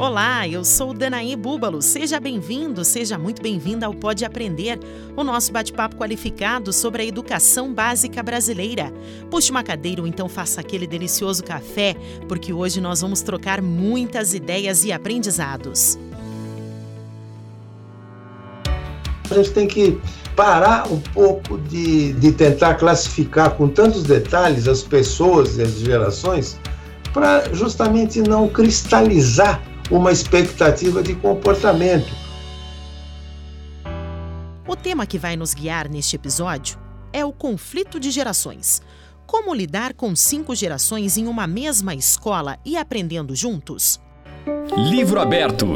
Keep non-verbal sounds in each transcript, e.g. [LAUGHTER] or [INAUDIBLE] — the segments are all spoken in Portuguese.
Olá, eu sou Danaí Búbalo. Seja bem-vindo, seja muito bem-vinda ao Pode Aprender, o nosso bate-papo qualificado sobre a educação básica brasileira. Puxe uma cadeira ou então faça aquele delicioso café, porque hoje nós vamos trocar muitas ideias e aprendizados. A gente tem que parar um pouco de, de tentar classificar com tantos detalhes as pessoas e as gerações para justamente não cristalizar uma expectativa de comportamento. O tema que vai nos guiar neste episódio é o conflito de gerações. Como lidar com cinco gerações em uma mesma escola e aprendendo juntos? Livro aberto.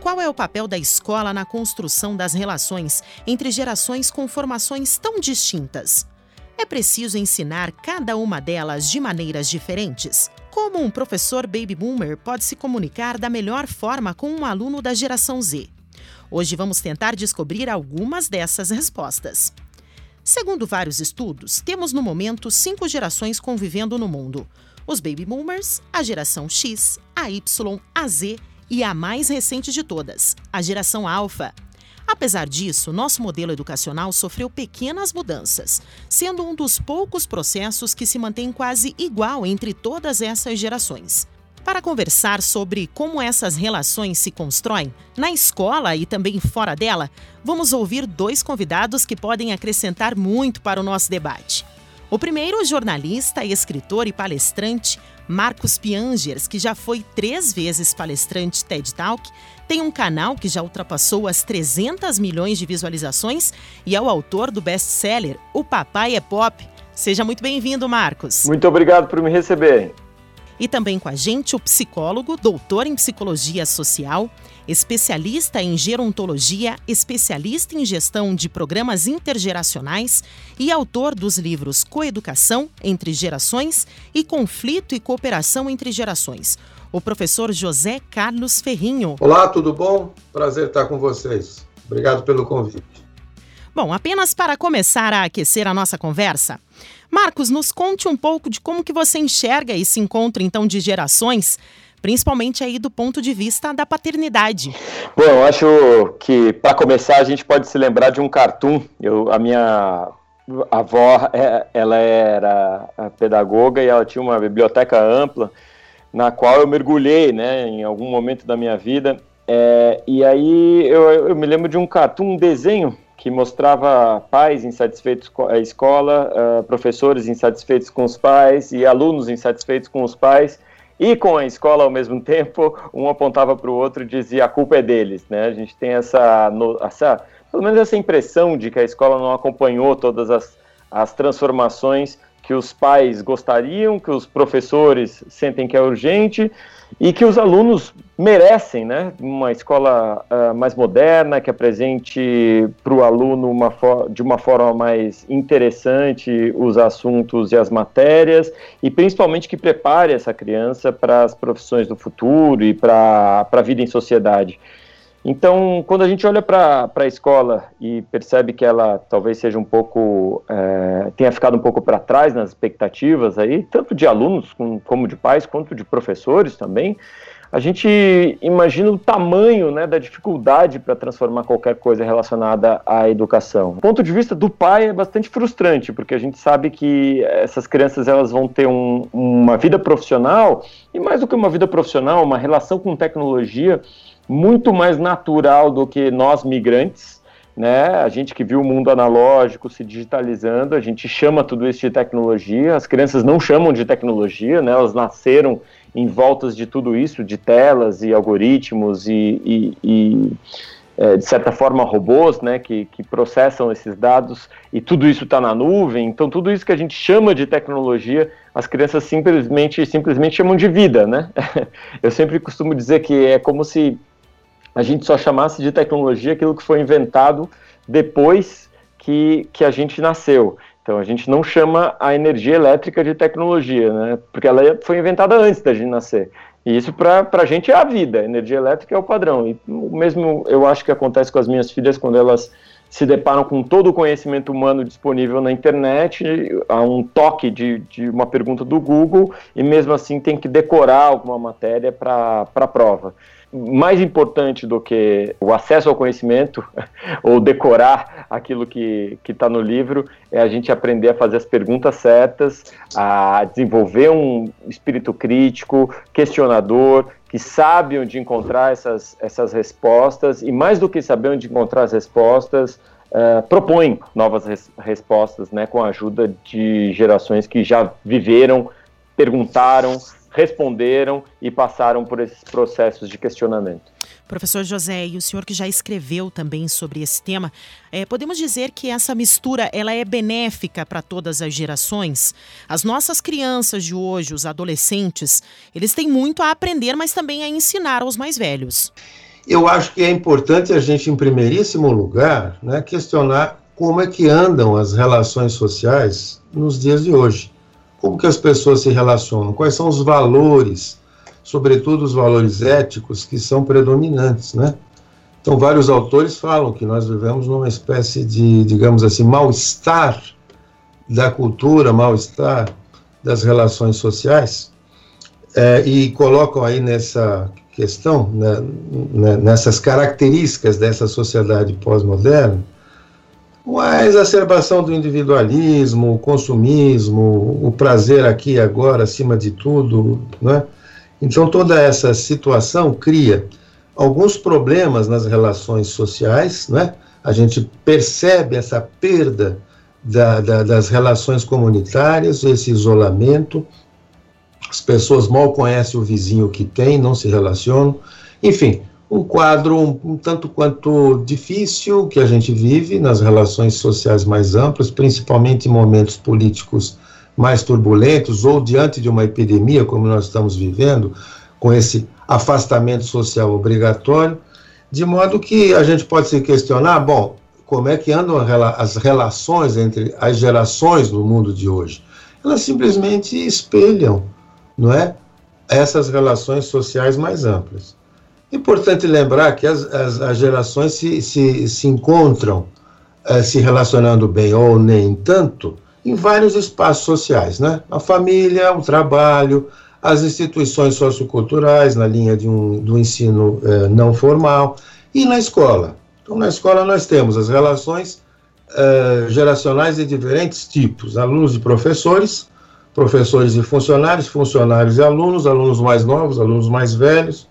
Qual é o papel da escola na construção das relações entre gerações com formações tão distintas? É preciso ensinar cada uma delas de maneiras diferentes? Como um professor baby boomer pode se comunicar da melhor forma com um aluno da geração Z? Hoje vamos tentar descobrir algumas dessas respostas. Segundo vários estudos, temos no momento cinco gerações convivendo no mundo: os baby boomers, a geração X, a Y, a Z e a mais recente de todas, a geração Alpha. Apesar disso, nosso modelo educacional sofreu pequenas mudanças, sendo um dos poucos processos que se mantém quase igual entre todas essas gerações. Para conversar sobre como essas relações se constroem, na escola e também fora dela, vamos ouvir dois convidados que podem acrescentar muito para o nosso debate. O primeiro, jornalista, escritor e palestrante Marcos Piangers, que já foi três vezes palestrante TED Talk, tem um canal que já ultrapassou as 300 milhões de visualizações e é o autor do best-seller O Papai é Pop. Seja muito bem-vindo, Marcos. Muito obrigado por me receber. E também com a gente o psicólogo, doutor em psicologia social, especialista em gerontologia, especialista em gestão de programas intergeracionais e autor dos livros Coeducação entre Gerações e Conflito e Cooperação entre Gerações. O professor José Carlos Ferrinho. Olá, tudo bom? Prazer estar com vocês. Obrigado pelo convite. Bom, apenas para começar a aquecer a nossa conversa, Marcos, nos conte um pouco de como que você enxerga esse encontro então de gerações principalmente aí do ponto de vista da paternidade. Bom, eu acho que para começar a gente pode se lembrar de um cartoon. Eu, a minha avó, é, ela era pedagoga e ela tinha uma biblioteca ampla na qual eu mergulhei, né, em algum momento da minha vida. É, e aí eu, eu, me lembro de um cartoon, um desenho que mostrava pais insatisfeitos com a escola, uh, professores insatisfeitos com os pais e alunos insatisfeitos com os pais e com a escola ao mesmo [LAUGHS] tempo, um apontava para o outro e dizia a culpa é deles, né? A gente tem essa, essa, pelo menos essa impressão de que a escola não acompanhou todas as, as transformações que os pais gostariam, que os professores sentem que é urgente e que os alunos merecem, né? Uma escola uh, mais moderna, que apresente para o aluno uma de uma forma mais interessante os assuntos e as matérias e principalmente que prepare essa criança para as profissões do futuro e para a vida em sociedade. Então, quando a gente olha para a escola e percebe que ela talvez seja um pouco, é, tenha ficado um pouco para trás nas expectativas aí, tanto de alunos como de pais, quanto de professores também, a gente imagina o tamanho né, da dificuldade para transformar qualquer coisa relacionada à educação. Do ponto de vista do pai é bastante frustrante, porque a gente sabe que essas crianças elas vão ter um, uma vida profissional, e mais do que uma vida profissional, uma relação com tecnologia muito mais natural do que nós migrantes, né? A gente que viu o mundo analógico se digitalizando, a gente chama tudo isso de tecnologia. As crianças não chamam de tecnologia, né? Elas nasceram em voltas de tudo isso, de telas e algoritmos e, e, e é, de certa forma robôs, né? Que, que processam esses dados e tudo isso está na nuvem. Então tudo isso que a gente chama de tecnologia, as crianças simplesmente simplesmente chamam de vida, né? [LAUGHS] Eu sempre costumo dizer que é como se a gente só chamasse de tecnologia aquilo que foi inventado depois que, que a gente nasceu. Então a gente não chama a energia elétrica de tecnologia, né? Porque ela foi inventada antes da gente nascer. E isso para a gente é a vida. A energia elétrica é o padrão. E o mesmo eu acho que acontece com as minhas filhas quando elas se deparam com todo o conhecimento humano disponível na internet, a um toque de, de uma pergunta do Google, e mesmo assim tem que decorar alguma matéria para a prova mais importante do que o acesso ao conhecimento [LAUGHS] ou decorar aquilo que está no livro é a gente aprender a fazer as perguntas certas, a desenvolver um espírito crítico, questionador, que sabe onde encontrar essas, essas respostas e mais do que saber onde encontrar as respostas, Uh, propõe novas res respostas, né, com a ajuda de gerações que já viveram, perguntaram, responderam e passaram por esses processos de questionamento. Professor José, e o senhor que já escreveu também sobre esse tema, é, podemos dizer que essa mistura ela é benéfica para todas as gerações? As nossas crianças de hoje, os adolescentes, eles têm muito a aprender, mas também a ensinar aos mais velhos. Eu acho que é importante a gente, em primeiríssimo lugar, né, questionar como é que andam as relações sociais nos dias de hoje como que as pessoas se relacionam, quais são os valores, sobretudo os valores éticos que são predominantes, né? Então, vários autores falam que nós vivemos numa espécie de, digamos assim, mal-estar da cultura, mal-estar das relações sociais, é, e colocam aí nessa questão, né, nessas características dessa sociedade pós-moderna, a exacerbação do individualismo, o consumismo, o prazer aqui e agora acima de tudo, né? Então toda essa situação cria alguns problemas nas relações sociais, né? A gente percebe essa perda da, da, das relações comunitárias, esse isolamento, as pessoas mal conhecem o vizinho que tem, não se relacionam, enfim, um quadro um, um, tanto quanto difícil que a gente vive nas relações sociais mais amplas, principalmente em momentos políticos mais turbulentos ou diante de uma epidemia como nós estamos vivendo, com esse afastamento social obrigatório, de modo que a gente pode se questionar, bom, como é que andam as relações entre as gerações no mundo de hoje? Elas simplesmente espelham, não é, essas relações sociais mais amplas. Importante lembrar que as, as, as gerações se, se, se encontram eh, se relacionando bem ou nem tanto em vários espaços sociais, né? A família, o trabalho, as instituições socioculturais na linha de um, do ensino eh, não formal e na escola. Então, na escola nós temos as relações eh, geracionais de diferentes tipos, alunos e professores, professores e funcionários, funcionários e alunos, alunos mais novos, alunos mais velhos,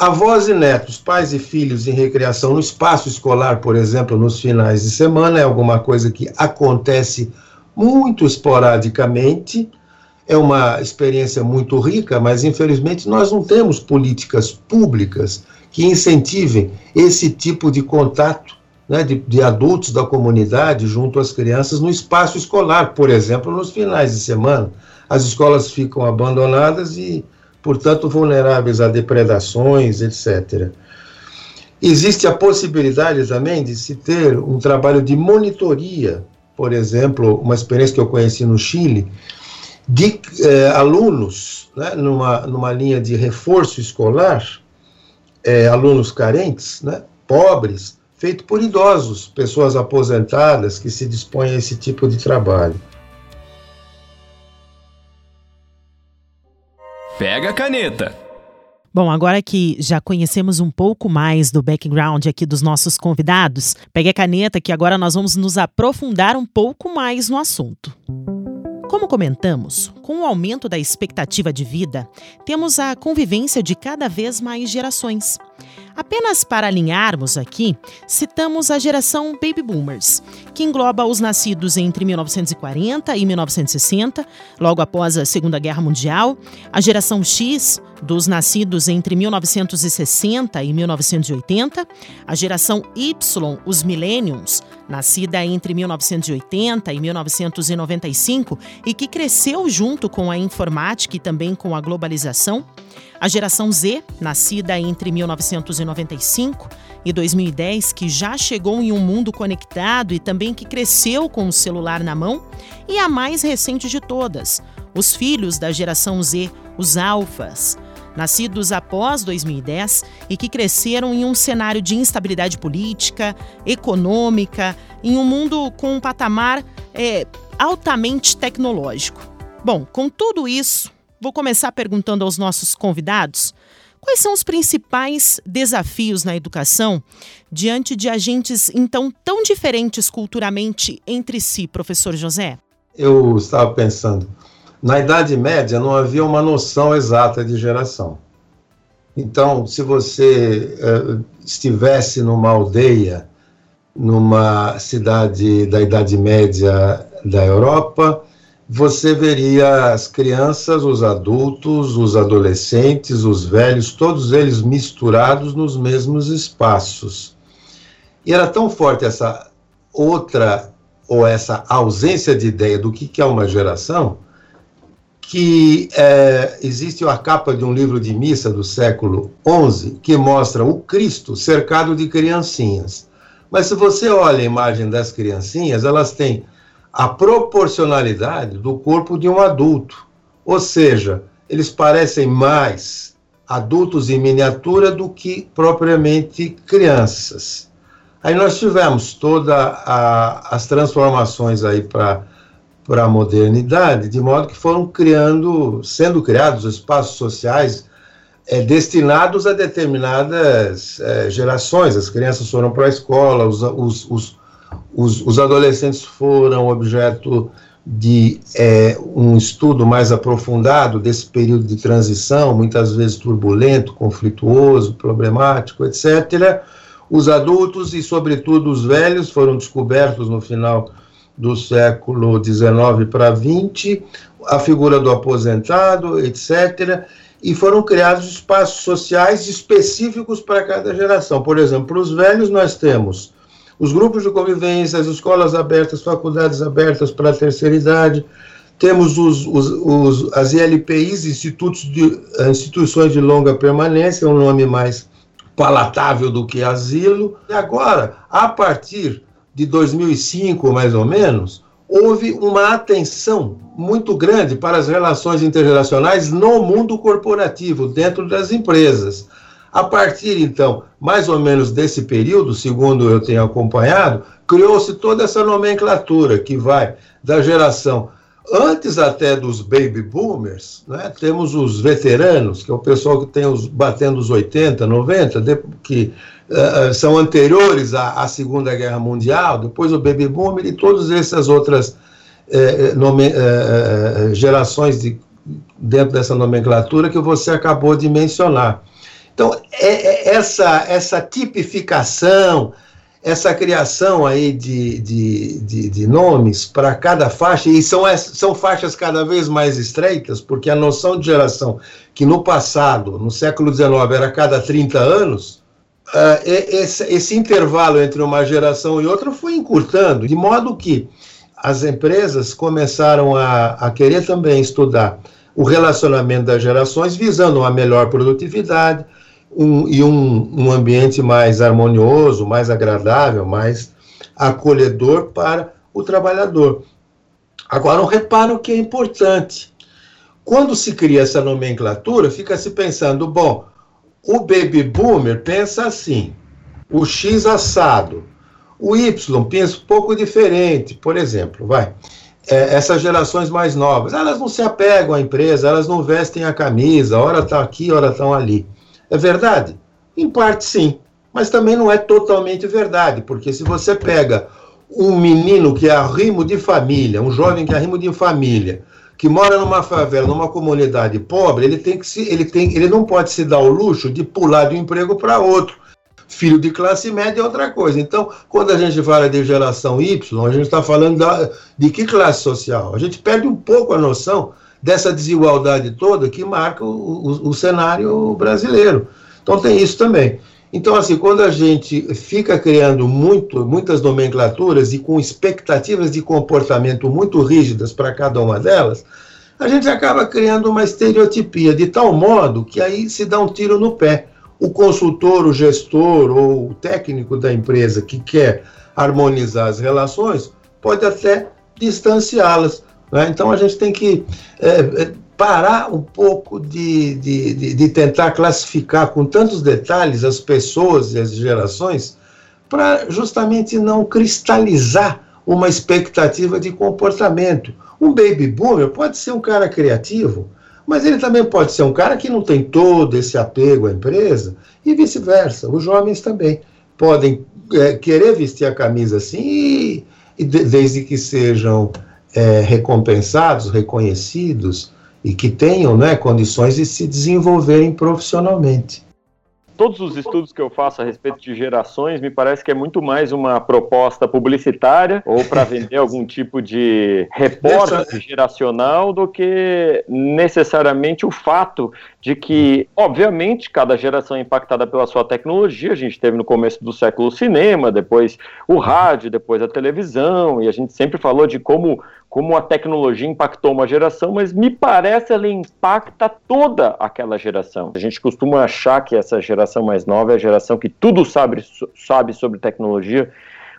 Avós e netos, pais e filhos em recreação no espaço escolar, por exemplo, nos finais de semana, é alguma coisa que acontece muito esporadicamente. É uma experiência muito rica, mas infelizmente nós não temos políticas públicas que incentivem esse tipo de contato né, de, de, adultos da comunidade junto às crianças no espaço escolar, por exemplo, nos finais de semana. As escolas ficam abandonadas e portanto vulneráveis a depredações, etc. Existe a possibilidade também de se ter um trabalho de monitoria, por exemplo, uma experiência que eu conheci no Chile, de eh, alunos, né, numa, numa linha de reforço escolar, eh, alunos carentes, né, pobres, feito por idosos, pessoas aposentadas que se dispõem a esse tipo de trabalho. Pega a caneta. Bom, agora que já conhecemos um pouco mais do background aqui dos nossos convidados, pegue a caneta que agora nós vamos nos aprofundar um pouco mais no assunto. Como comentamos, com o aumento da expectativa de vida, temos a convivência de cada vez mais gerações. Apenas para alinharmos aqui, citamos a geração Baby Boomers, que engloba os nascidos entre 1940 e 1960, logo após a Segunda Guerra Mundial, a geração X, dos nascidos entre 1960 e 1980, a geração Y, os Millenniums, nascida entre 1980 e 1995 e que cresceu junto com a informática e também com a globalização. A geração Z, nascida entre 1995 e 2010, que já chegou em um mundo conectado e também que cresceu com o celular na mão. E a mais recente de todas, os filhos da geração Z, os alfas nascidos após 2010 e que cresceram em um cenário de instabilidade política, econômica, em um mundo com um patamar é, altamente tecnológico. Bom, com tudo isso, vou começar perguntando aos nossos convidados quais são os principais desafios na educação diante de agentes então tão diferentes culturalmente entre si, professor José? Eu estava pensando, na Idade Média não havia uma noção exata de geração. Então, se você uh, estivesse numa aldeia, numa cidade da Idade Média da Europa, você veria as crianças, os adultos, os adolescentes, os velhos, todos eles misturados nos mesmos espaços. E era tão forte essa outra ou essa ausência de ideia do que é uma geração, que é, existe a capa de um livro de missa do século XI que mostra o Cristo cercado de criancinhas. Mas se você olha a imagem das criancinhas, elas têm a proporcionalidade do corpo de um adulto. Ou seja, eles parecem mais adultos em miniatura do que propriamente crianças. Aí nós tivemos todas as transformações aí para para a modernidade, de modo que foram criando, sendo criados espaços sociais é, destinados a determinadas é, gerações. As crianças foram para a escola, os, os, os, os, os adolescentes foram objeto de é, um estudo mais aprofundado desse período de transição, muitas vezes turbulento, conflituoso, problemático, etc. Os adultos e, sobretudo, os velhos foram descobertos no final do século XIX para XX, a figura do aposentado, etc. E foram criados espaços sociais específicos para cada geração. Por exemplo, para os velhos, nós temos os grupos de convivência, as escolas abertas, faculdades abertas para a terceira idade, temos os, os, os, as ILPIs, institutos de, instituições de longa permanência, um nome mais palatável do que asilo. E agora, a partir de 2005, mais ou menos, houve uma atenção muito grande para as relações intergeracionais no mundo corporativo, dentro das empresas. A partir, então, mais ou menos desse período, segundo eu tenho acompanhado, criou-se toda essa nomenclatura que vai da geração antes até dos baby boomers, né, temos os veteranos, que é o pessoal que tem os batendo os 80, 90, de, que uh, são anteriores à, à, Segunda Guerra Mundial, depois o baby boomer e todas essas outras uh, nome, gerações de, dentro dessa nomenclatura que você acabou de mencionar. Então, é, é essa, essa tipificação, essa criação aí de, de, de, de nomes para cada faixa, e são, são faixas cada vez mais estreitas, porque a noção de geração, que no passado, no século XIX, era cada 30 anos, uh, esse, esse intervalo entre uma geração e outra foi encurtando, de modo que as empresas começaram a, a querer também estudar o relacionamento das gerações, visando uma melhor produtividade, um, e um, um ambiente mais harmonioso, mais agradável, mais acolhedor para o trabalhador. Agora, um reparo que é importante. Quando se cria essa nomenclatura, fica se pensando, bom, o baby boomer pensa assim, o X assado, o Y pensa um pouco diferente, por exemplo, vai. É, essas gerações mais novas, elas não se apegam à empresa, elas não vestem a camisa, hora estão tá aqui, hora estão ali. É verdade? Em parte sim, mas também não é totalmente verdade, porque se você pega um menino que é arrimo de família, um jovem que é arrimo de família, que mora numa favela, numa comunidade pobre, ele tem que se, ele tem, ele não pode se dar o luxo de pular de um emprego para outro. Filho de classe média é outra coisa. Então, quando a gente fala de geração Y, a gente está falando da, de que classe social? A gente perde um pouco a noção dessa desigualdade toda que marca o, o, o cenário brasileiro. Então tem isso também. Então, assim, quando a gente fica criando muito, muitas nomenclaturas e com expectativas de comportamento muito rígidas para cada uma delas, a gente acaba criando uma estereotipia de tal modo que aí se dá um tiro no pé. O consultor, o gestor ou o técnico da empresa que quer harmonizar as relações pode até distanciá-las. Né? Então a gente tem que é, é parar um pouco de, de, de, de, tentar classificar com tantos detalhes as pessoas e as gerações para justamente não cristalizar uma expectativa de comportamento. Um baby boomer pode ser um cara criativo, mas ele também pode ser um cara que não tem todo esse apego à empresa e vice-versa. Os jovens também podem é, querer vestir a camisa assim e, e de, desde que sejam é, recompensados, reconhecidos, e que tenham né, condições de se desenvolverem profissionalmente. Todos os estudos que eu faço a respeito de gerações me parece que é muito mais uma proposta publicitária ou para vender algum tipo de repórter geracional do que necessariamente o fato de que, obviamente, cada geração é impactada pela sua tecnologia. A gente teve no começo do século o cinema, depois o rádio, depois a televisão, e a gente sempre falou de como como a tecnologia impactou uma geração, mas me parece ela impacta toda aquela geração. A gente costuma achar que essa geração mais nova é a geração que tudo sabe, sabe sobre tecnologia,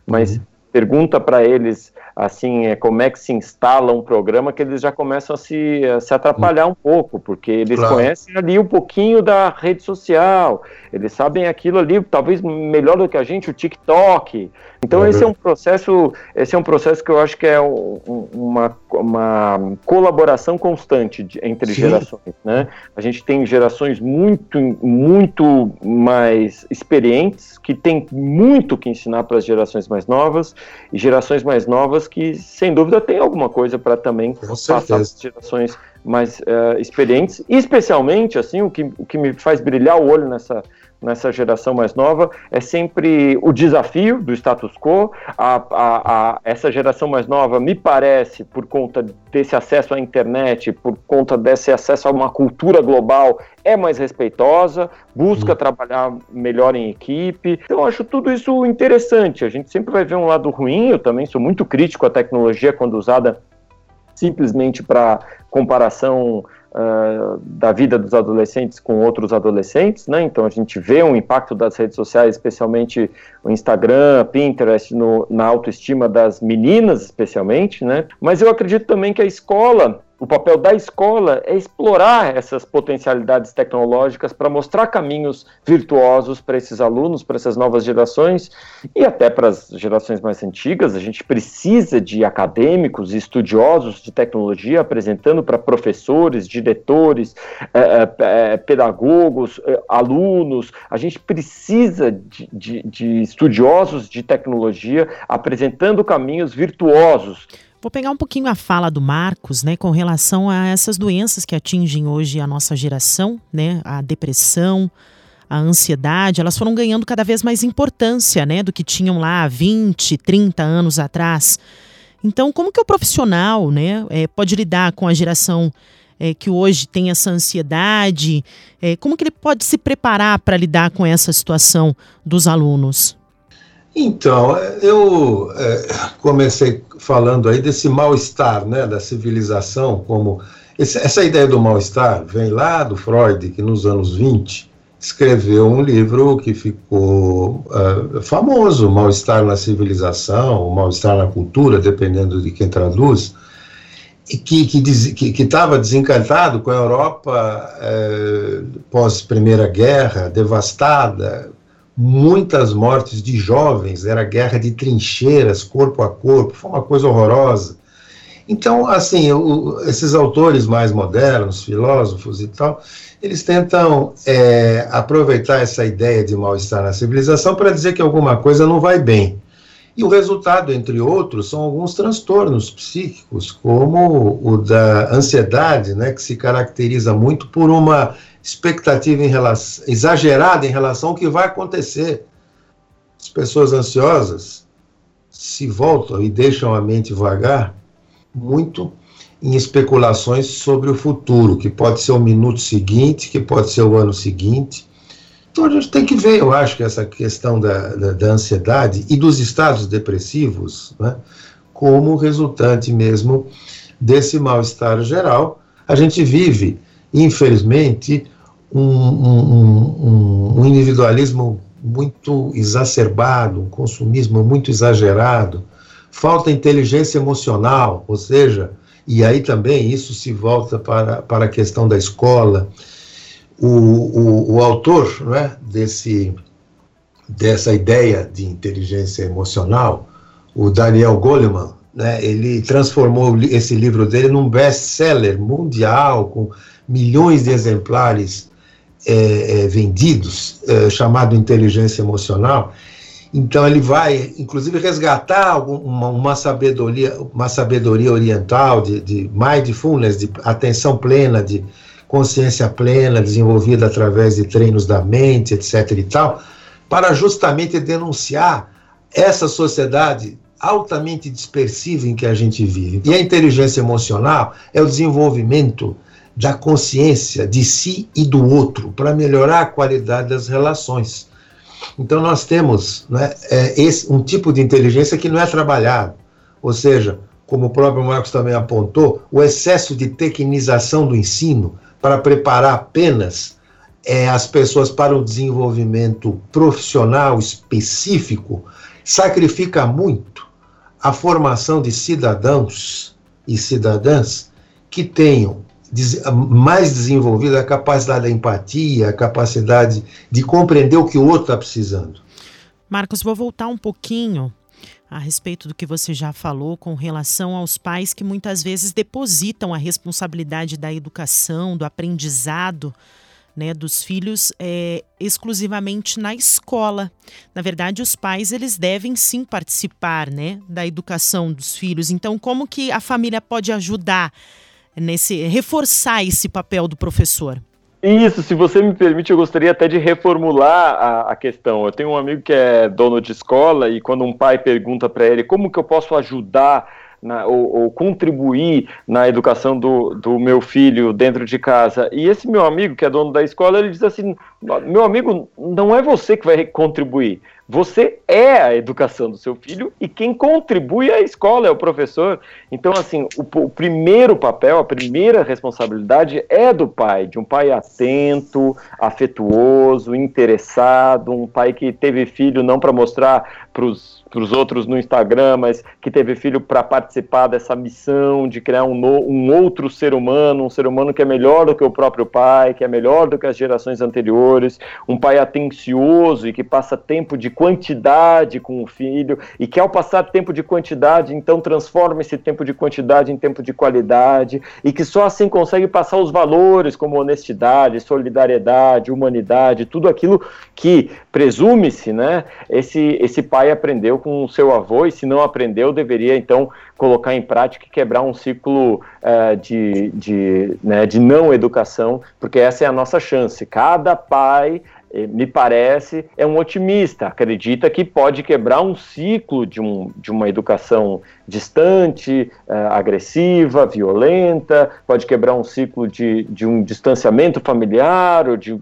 mas uhum. pergunta para eles assim, é, como é que se instala um programa que eles já começam a se, a se atrapalhar um pouco, porque eles claro. conhecem ali um pouquinho da rede social, eles sabem aquilo ali, talvez melhor do que a gente, o TikTok. Então é esse é um processo, esse é um processo que eu acho que é um, uma, uma colaboração constante de, entre Sim. gerações, né? A gente tem gerações muito, muito mais experientes, que tem muito que ensinar para as gerações mais novas, e gerações mais novas que, sem dúvida, tem alguma coisa para também passar para as gerações mais uh, experientes, especialmente, assim, o que, o que me faz brilhar o olho nessa, nessa geração mais nova é sempre o desafio do status quo. A, a, a, essa geração mais nova, me parece, por conta desse acesso à internet, por conta desse acesso a uma cultura global, é mais respeitosa, busca uhum. trabalhar melhor em equipe. Então, eu acho tudo isso interessante. A gente sempre vai ver um lado ruim. Eu também sou muito crítico à tecnologia quando usada simplesmente para comparação uh, da vida dos adolescentes com outros adolescentes, né? Então a gente vê um impacto das redes sociais, especialmente o Instagram, Pinterest, no, na autoestima das meninas, especialmente, né? Mas eu acredito também que a escola o papel da escola é explorar essas potencialidades tecnológicas para mostrar caminhos virtuosos para esses alunos, para essas novas gerações e até para as gerações mais antigas. A gente precisa de acadêmicos e estudiosos de tecnologia apresentando para professores, diretores, eh, eh, pedagogos, eh, alunos. A gente precisa de, de, de estudiosos de tecnologia apresentando caminhos virtuosos Vou pegar um pouquinho a fala do Marcos, né, com relação a essas doenças que atingem hoje a nossa geração, né, a depressão, a ansiedade, elas foram ganhando cada vez mais importância, né, do que tinham lá 20, 30 anos atrás. Então, como que o profissional, né, é, pode lidar com a geração é, que hoje tem essa ansiedade? É, como que ele pode se preparar para lidar com essa situação dos alunos? Então, eu é, comecei falando aí desse mal-estar, né, da civilização, como esse, essa ideia do mal-estar vem lá do Freud, que nos anos 20 escreveu um livro que ficou uh, famoso, Mal-estar na civilização, mal-estar na cultura, dependendo de quem traduz, e que estava que, que, que desencantado com a Europa uh, pós-Primeira Guerra, devastada, muitas mortes de jovens, era guerra de trincheiras, corpo a corpo, foi uma coisa horrorosa. Então, assim, o, esses autores mais modernos, filósofos e tal, eles tentam é, aproveitar essa ideia de mal-estar na civilização para dizer que alguma coisa não vai bem. E o resultado, entre outros, são alguns transtornos psíquicos, como o da ansiedade, né, que se caracteriza muito por uma expectativa em relação, exagerada em relação ao que vai acontecer. As pessoas ansiosas se voltam e deixam a mente vagar muito em especulações sobre o futuro, que pode ser o minuto seguinte, que pode ser o ano seguinte. Então a gente tem que ver, eu acho que essa questão da, da, da ansiedade e dos estados depressivos, né, como resultante mesmo desse mal-estar geral. A gente vive, infelizmente, um, um, um, individualismo muito exacerbado, um consumismo muito exagerado, falta inteligência emocional, ou seja, e aí também isso se volta para, para a questão da escola. O, o, o autor né, desse, dessa ideia de inteligência emocional, o Daniel Goleman, né, ele transformou esse livro dele num best-seller mundial, com milhões de exemplares é, é, vendidos, é, chamado Inteligência Emocional. Então ele vai, inclusive, resgatar uma, uma sabedoria, uma sabedoria oriental de, de mindfulness, de atenção plena, de consciência plena, desenvolvida através de treinos da mente, etc. e tal, para justamente denunciar essa sociedade altamente dispersiva em que a gente vive. E a inteligência emocional é o desenvolvimento da consciência de si e do outro para melhorar a qualidade das relações. Então nós temos né, é, esse, um tipo de inteligência que não é trabalhado, ou seja, como o próprio Marcos também apontou, o excesso de tecnização do ensino para preparar apenas é, as pessoas para um desenvolvimento profissional específico sacrifica muito a formação de cidadãos e cidadãs que tenham mais desenvolvida a capacidade da empatia, a capacidade de compreender o que o outro está precisando. Marcos, vou voltar um pouquinho a respeito do que você já falou com relação aos pais que muitas vezes depositam a responsabilidade da educação, do aprendizado né, dos filhos é, exclusivamente na escola. Na verdade, os pais eles devem sim participar né, da educação dos filhos. Então, como que a família pode ajudar nesse reforçar esse papel do professor? Isso, se você me permite, eu gostaria até de reformular a, a, questão. Eu tenho um amigo que é dono de escola e quando um pai pergunta para ele como que eu posso ajudar na, ou, ou, contribuir na educação do, do meu filho dentro de casa. E esse meu amigo, que é dono da escola, ele diz assim: meu amigo, não é você que vai contribuir. Você é a educação do seu filho e quem contribui é a escola, é o professor. Então, assim, o, o, primeiro papel, a primeira responsabilidade é do pai, de um pai atento, afetuoso, interessado, um pai que teve filho não para mostrar para os para os outros no Instagram, mas que teve filho para participar dessa missão de criar um, no, um outro ser humano, um ser humano que é melhor do que o próprio pai, que é melhor do que as gerações anteriores, um pai atencioso e que passa tempo de quantidade com o filho, e que ao passar tempo de quantidade, então transforma esse tempo de quantidade em tempo de qualidade, e que só assim consegue passar os valores como honestidade, solidariedade, humanidade, tudo aquilo que presume-se, né? Esse, esse pai aprendeu com o seu avô, e se não aprendeu, deveria então colocar em prática e quebrar um ciclo uh, de, de, né, de não educação, porque essa é a nossa chance. Cada pai eh, me parece, é um otimista, acredita que pode quebrar um ciclo de, um, de uma educação distante, uh, agressiva, violenta, pode quebrar um ciclo de, de um distanciamento familiar ou de,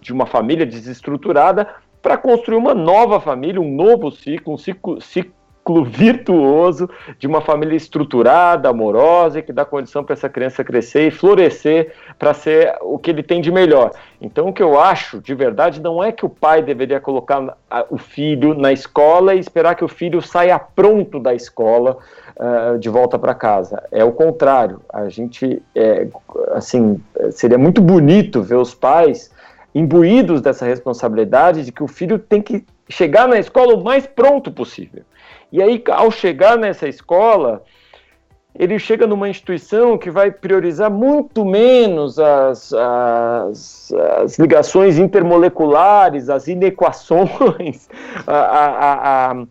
de uma família desestruturada para construir uma nova família, um novo ciclo, um ciclo, ciclo virtuoso de uma família estruturada, amorosa, e que dá condição para essa criança crescer e florescer para ser o que ele tem de melhor. Então, o que eu acho, de verdade, não é que o pai deveria colocar o filho na escola e esperar que o filho saia pronto da escola uh, de volta para casa. É o contrário. A gente, é, assim, seria muito bonito ver os pais imbuídos dessa responsabilidade de que o filho tem que chegar na escola o mais pronto possível. E aí, ao chegar nessa escola, ele chega numa instituição que vai priorizar muito menos as, as, as ligações intermoleculares, as inequações, [LAUGHS] a, a, a,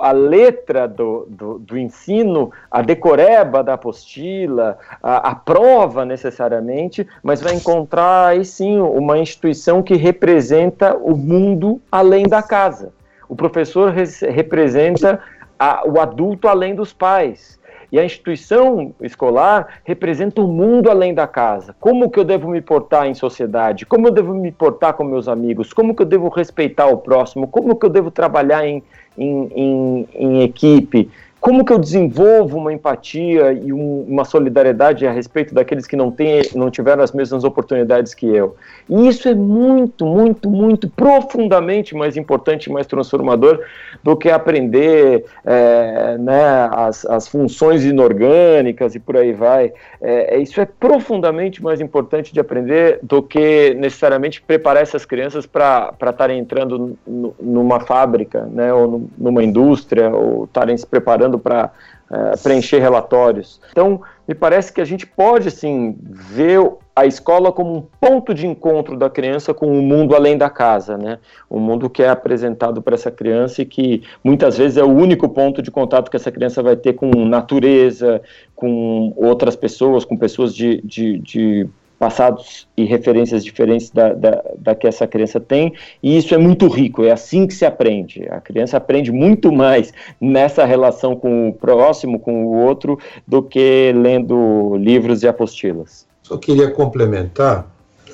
a letra do, do, do, ensino, a decoreba da apostila, a, a, prova necessariamente, mas vai encontrar aí sim uma instituição que representa o mundo além da casa. O professor representa a, o adulto além dos pais. E a instituição escolar representa um mundo além da casa. Como que eu devo me portar em sociedade? Como eu devo me portar com meus amigos? Como que eu devo respeitar o próximo? Como que eu devo trabalhar em, em, em, em equipe? Como que eu desenvolvo uma empatia e um, uma solidariedade a respeito daqueles que não, têm, não tiveram as mesmas oportunidades que eu? E isso é muito, muito, muito profundamente mais importante, mais transformador do que aprender é, né, as, as funções inorgânicas e por aí vai. É, é isso é profundamente mais importante de aprender do que necessariamente preparar essas crianças para estarem entrando numa fábrica, né, ou numa indústria, ou estarem se preparando para é, preencher relatórios. Então, me parece que a gente pode, assim, ver a escola como um ponto de encontro da criança com o mundo além da casa, né? Um mundo que é apresentado para essa criança e que muitas vezes é o único ponto de contato que essa criança vai ter com natureza, com outras pessoas, com pessoas de, de, de passados e referências diferentes da, da, da, que essa criança tem, e isso é muito rico, é assim que se aprende. A criança aprende muito mais nessa relação com o próximo, com o outro, do que lendo livros e apostilas. Só queria complementar.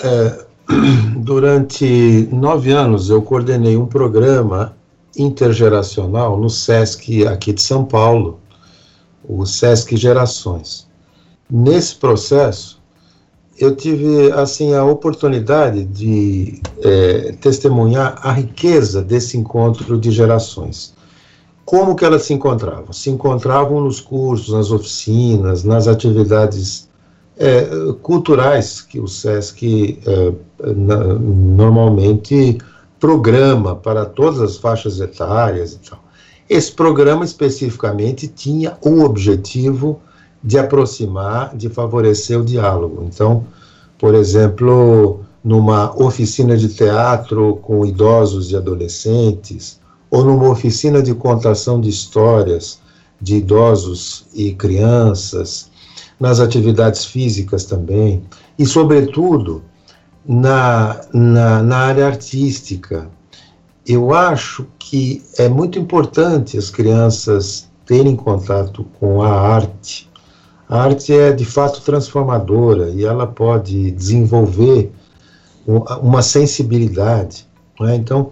É, [CLEARS THROAT] durante nove anos eu coordenei um programa intergeracional no SESC aqui de São Paulo, o SESC Gerações. Nesse processo, eu tive assim a oportunidade de é, testemunhar a riqueza desse encontro de gerações. Como que elas se encontravam? Se encontravam nos cursos, nas oficinas, nas atividades é, culturais que o SESC é, na, normalmente programa para todas as faixas etárias e tal. Esse programa especificamente tinha o objetivo de aproximar, de favorecer o diálogo. Então, por exemplo, numa oficina de teatro com idosos e adolescentes, ou numa oficina de contação de histórias de idosos e crianças, nas atividades físicas também, e, sobretudo, na, na, na área artística. Eu acho que é muito importante as crianças terem contato com a arte, a arte é de fato transformadora e ela pode desenvolver uma sensibilidade. Né? Então,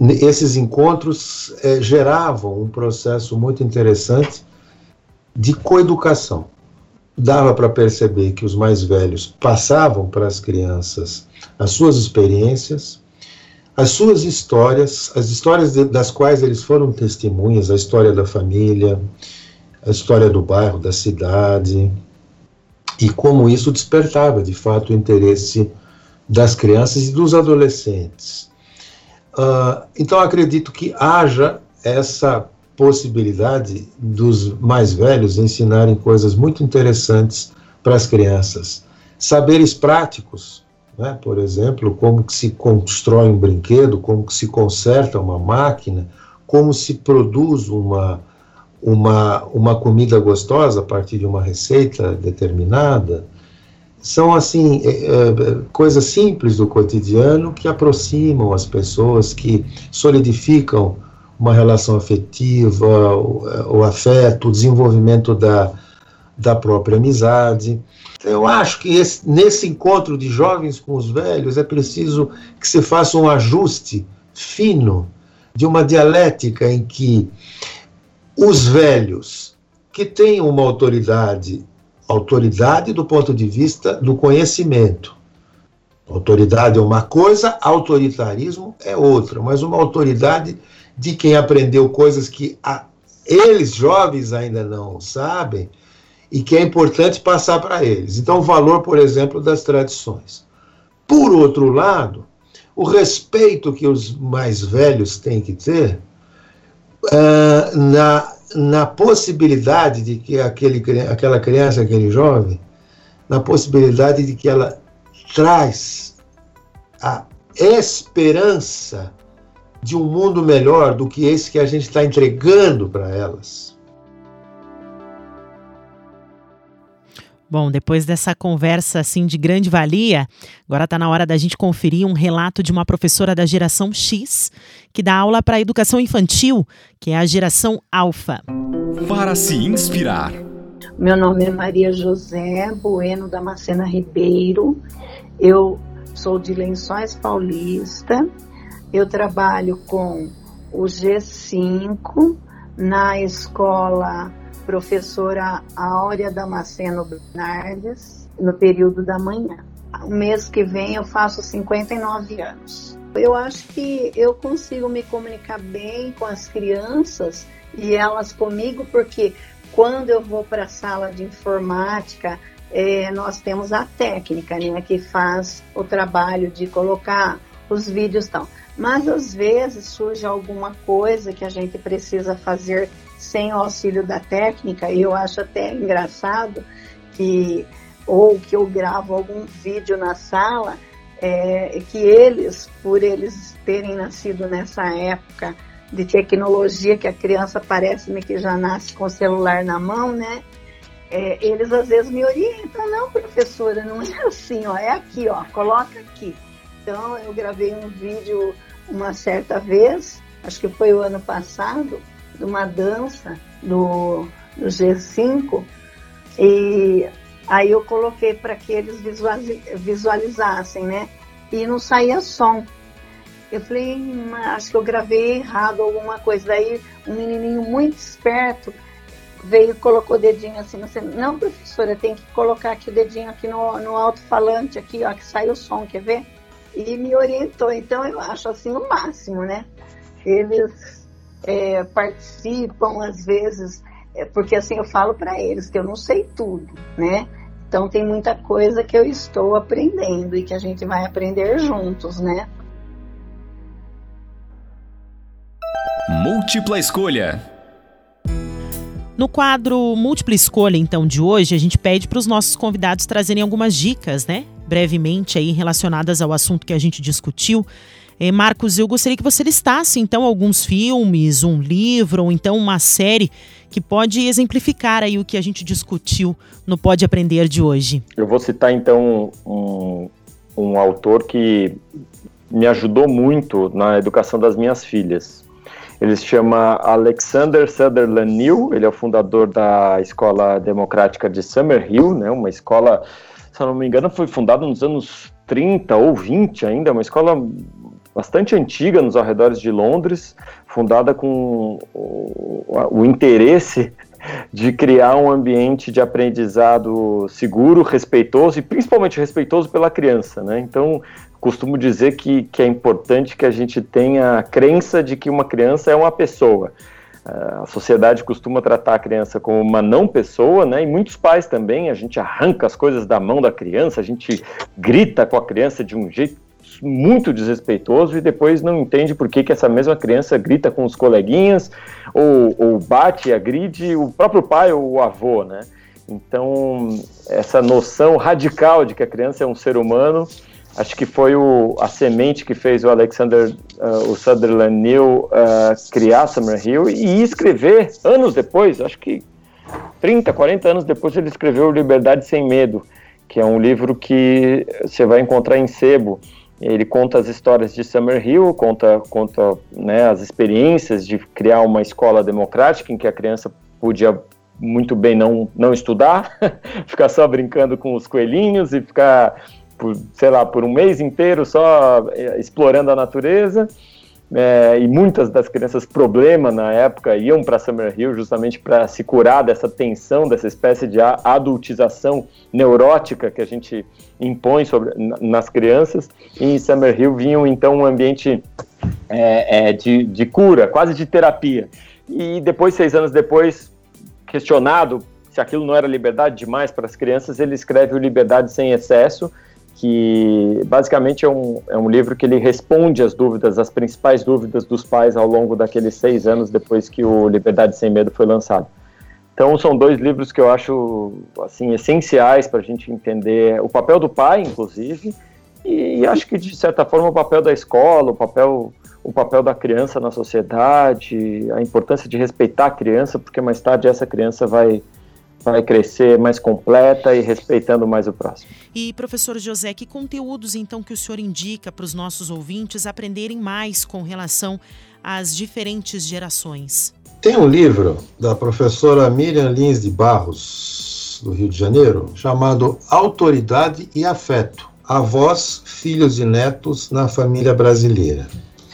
esses encontros é, geravam um processo muito interessante de coeducação. Dava para perceber que os mais velhos passavam para as crianças as suas experiências, as suas histórias, as histórias de, das quais eles foram testemunhas, a história da família, a história do bairro, da cidade, e como isso despertava, de fato, o interesse das crianças e dos adolescentes. Uh, então, acredito que haja essa possibilidade dos mais velhos ensinarem coisas muito interessantes para as crianças. Saberes práticos, né? por exemplo, como que se constrói um brinquedo, como que se conserta uma máquina, como se produz uma, uma, uma comida gostosa a partir de uma receita determinada. São, assim, é, é, coisas simples do cotidiano que aproximam as pessoas, que solidificam uma relação afetiva, o, o afeto, o desenvolvimento da, da própria amizade. Eu acho que esse, nesse encontro de jovens com os velhos é preciso que se faça um ajuste fino de uma dialética em que os velhos que têm uma autoridade, autoridade do ponto de vista do conhecimento. Autoridade é uma coisa, autoritarismo é outra, mas uma autoridade de quem aprendeu coisas que a, eles, jovens, ainda não sabem e que é importante passar para eles. Então, o valor, por exemplo, das tradições. Por outro lado, o respeito que os mais velhos têm que ter uh, na, na possibilidade de que aquele, aquela criança, aquele jovem, na possibilidade de que ela traz a esperança de um mundo melhor do que esse que a gente está entregando para elas. Bom, depois dessa conversa assim de grande valia, agora está na hora da gente conferir um relato de uma professora da geração X que dá aula para a educação infantil, que é a geração Alfa. Para se inspirar, Meu nome é Maria José Bueno Damascena Ribeiro. Eu sou de Lençóis Paulista. Eu trabalho com o G5 na escola professora Áurea Damasceno Bernardes, no período da manhã. O mês que vem eu faço 59 anos. Eu acho que eu consigo me comunicar bem com as crianças e elas comigo, porque quando eu vou para a sala de informática, é, nós temos a técnica, né, que faz o trabalho de colocar os vídeos tal. Mas às vezes surge alguma coisa que a gente precisa fazer sem o auxílio da técnica, e eu acho até engraçado que ou que eu gravo algum vídeo na sala, é, que eles, por eles terem nascido nessa época de tecnologia que a criança parece-me que já nasce com o celular na mão, né? É, eles às vezes me orientam, não, professora, não é assim, ó, é aqui, ó, coloca aqui. Então eu gravei um vídeo uma certa vez, acho que foi o ano passado, de uma dança do, do G5, e aí eu coloquei para que eles visualizassem, né? E não saía som. Eu falei, acho que eu gravei errado alguma coisa. Daí um menininho muito esperto veio e colocou o dedinho assim Não, professora, tem que colocar aqui o dedinho aqui no, no alto-falante, aqui, ó, que sai o som, quer ver? E me orientou. Então eu acho assim o máximo, né? Eles é, participam às vezes, é, porque assim eu falo para eles que eu não sei tudo, né? Então tem muita coisa que eu estou aprendendo e que a gente vai aprender juntos, né? Múltipla escolha. No quadro Múltipla Escolha, então, de hoje, a gente pede para os nossos convidados trazerem algumas dicas, né? Brevemente aí relacionadas ao assunto que a gente discutiu. Eh, Marcos, eu gostaria que você listasse, então, alguns filmes, um livro, ou então uma série que pode exemplificar aí o que a gente discutiu no Pode Aprender de hoje. Eu vou citar, então, um, um autor que me ajudou muito na educação das minhas filhas. Ele se chama Alexander Sutherland New, ele é o fundador da Escola Democrática de Summerhill, né, uma escola, se eu não me engano, foi fundada nos anos 30 ou 20 ainda, uma escola bastante antiga nos arredores de Londres, fundada com o, o interesse de criar um ambiente de aprendizado seguro, respeitoso e principalmente respeitoso pela criança, né? Então, costumo dizer que, que é importante que a gente tenha a crença de que uma criança é uma pessoa. A sociedade costuma tratar a criança como uma não pessoa, né? E muitos pais também, a gente arranca as coisas da mão da criança, a gente grita com a criança de um jeito muito desrespeitoso e depois não entende por que, que essa mesma criança grita com os coleguinhas ou, ou bate, agride o próprio pai ou o avô, né? Então, essa noção radical de que a criança é um ser humano acho que foi o, a semente que fez o Alexander, uh, o Sutherland New uh, criar Summerhill e escrever anos depois, acho que 30, 40 anos depois ele escreveu Liberdade Sem Medo, que é um livro que você vai encontrar em sebo. Ele conta as histórias de Summerhill, conta, conta né, as experiências de criar uma escola democrática em que a criança podia muito bem não, não estudar, [LAUGHS] ficar só brincando com os coelhinhos e ficar por, sei lá, por um mês inteiro só é, explorando a natureza. É, e muitas das crianças problema na época iam para Summer Hill justamente para se curar dessa tensão, dessa espécie de adultização neurótica que a gente impõe sobre, nas crianças. E em Summer Hill vinham então um ambiente é, é, de, de cura, quase de terapia. E depois, seis anos depois, questionado se aquilo não era liberdade demais para as crianças, ele escreve o Liberdade Sem Excesso, que basicamente é um, é um livro que ele responde as dúvidas, as principais dúvidas dos pais ao longo daqueles seis anos depois que o Liberdade Sem Medo foi lançado. Então são dois livros que eu acho assim essenciais para a gente entender o papel do pai, inclusive, e, e acho que de certa forma o papel da escola, o papel o papel da criança na sociedade, a importância de respeitar a criança, porque mais tarde essa criança vai vai crescer mais completa e respeitando mais o próximo. E professor José, que conteúdos então que o senhor indica para os nossos ouvintes aprenderem mais com relação às diferentes gerações? Tem um livro da professora Miriam Lins de Barros, do Rio de Janeiro, chamado Autoridade e Afeto: Avós, Filhos e Netos na Família Brasileira.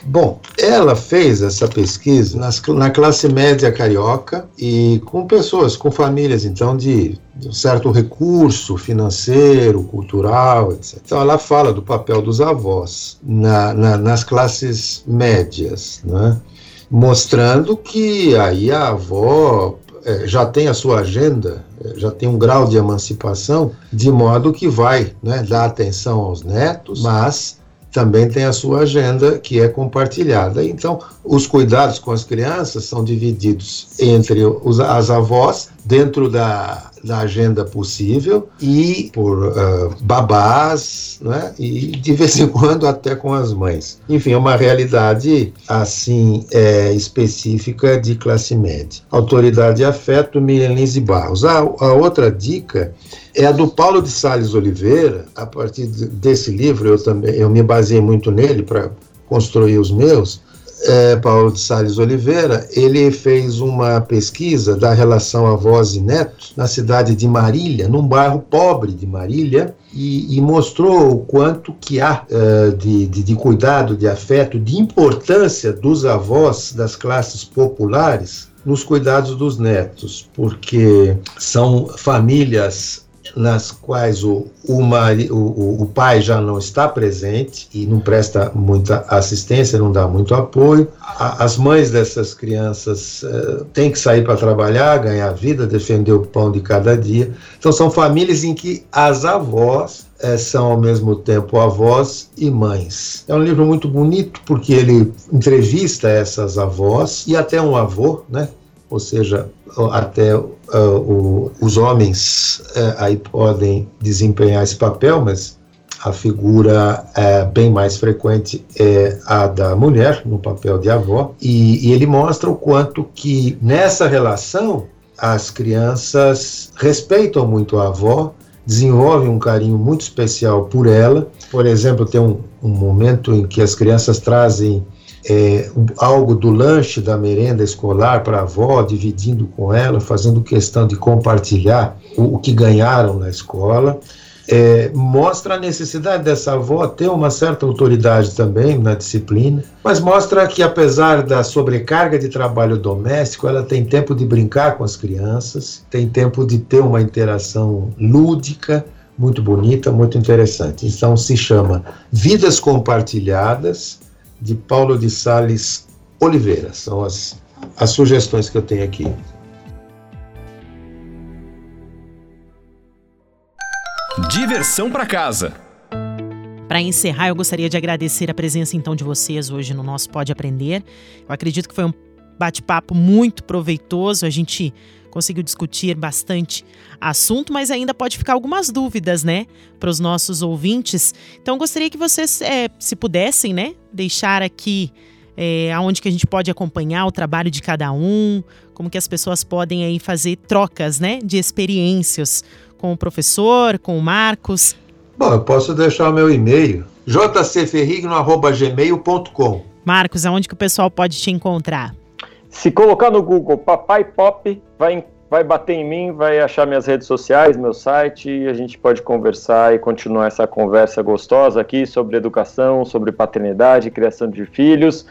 Bom, ela fez essa pesquisa nas, na classe média carioca e com pessoas, com famílias, então, de, de um certo recurso financeiro, cultural, etc. Então, ela fala do papel dos avós na, na, nas classes médias, né? mostrando que aí a avó é, já tem a sua agenda, é, já tem um grau de emancipação, de modo que vai né, dar atenção aos netos, mas também tem a sua agenda que é compartilhada. Então, os cuidados com as crianças são divididos entre os, as avós, dentro da, da agenda possível, e por uh, babás, né? e de vez em quando até com as mães. Enfim, é uma realidade assim é, específica de classe média. Autoridade e afeto, Miriam Lins e Barros. A, a outra dica é a do Paulo de Sales Oliveira. A partir desse livro, eu também eu me baseei muito nele para construir os meus. É, Paulo de Sales Oliveira, ele fez uma pesquisa da relação avós e netos na cidade de Marília, num bairro pobre de Marília, e, e mostrou o quanto que há uh, de, de, de cuidado, de afeto, de importância dos avós das classes populares nos cuidados dos netos, porque são famílias nas quais o, o, o, o, pai já não está presente e não presta muita assistência, não dá muito apoio. A, as mães dessas crianças uh, têm que sair para trabalhar, ganhar vida, defender o pão de cada dia. Então, são famílias em que as avós uh, são ao mesmo tempo avós e mães. É um livro muito bonito porque ele entrevista essas avós e até um avô, né? ou seja, até uh, o, os homens uh, aí podem desempenhar esse papel, mas a figura é bem mais frequente é a da mulher no papel de avó e, e ele mostra o quanto que nessa relação as crianças respeitam muito a avó desenvolvem um carinho muito especial por ela. Por exemplo, tem um, um momento em que as crianças trazem é, algo do lanche da merenda escolar para a avó, dividindo com ela, fazendo questão de compartilhar o, o que ganharam na escola. É, mostra a necessidade dessa avó ter uma certa autoridade também na disciplina, mas mostra que, apesar da sobrecarga de trabalho doméstico, ela tem tempo de brincar com as crianças, tem tempo de ter uma interação lúdica, muito bonita, muito interessante. Então, se chama Vidas Compartilhadas de Paulo de Sales Oliveira. São as, as sugestões que eu tenho aqui. Diversão para casa. Para encerrar, eu gostaria de agradecer a presença então de vocês hoje no nosso Pode Aprender. Eu acredito que foi um bate-papo muito proveitoso. A gente conseguiu discutir bastante assunto, mas ainda pode ficar algumas dúvidas, né, para os nossos ouvintes. Então, gostaria que vocês, é, se pudessem, né, deixar aqui é, aonde que a gente pode acompanhar o trabalho de cada um, como que as pessoas podem aí fazer trocas, né, de experiências com o professor, com o Marcos. Bom, eu posso deixar o meu e-mail, jcferrigno.gmail.com. Marcos, aonde que o pessoal pode te encontrar? Se colocar no Google Papai Pop, vai, vai bater em mim, vai achar minhas redes sociais, meu site, e a gente pode conversar e continuar essa conversa gostosa aqui sobre educação, sobre paternidade, criação de filhos,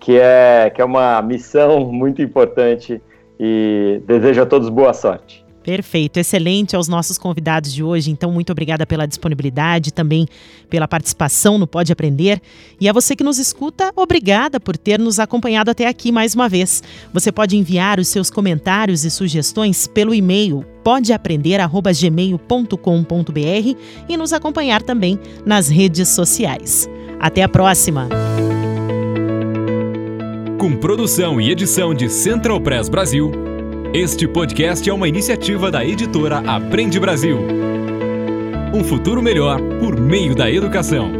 que é, que é uma missão [LAUGHS] muito importante e desejo a todos boa sorte. Perfeito, excelente aos nossos convidados de hoje. Então, muito obrigada pela disponibilidade, também pela participação no Pode Aprender. E a você que nos escuta, obrigada por ter nos acompanhado até aqui mais uma vez. Você pode enviar os seus comentários e sugestões pelo e-mail podeaprender@gmail.com.br e nos acompanhar também nas redes sociais. Até a próxima. Com produção e edição de Central Press Brasil. Este podcast é uma iniciativa da editora Aprende Brasil. Um futuro melhor por meio da educação.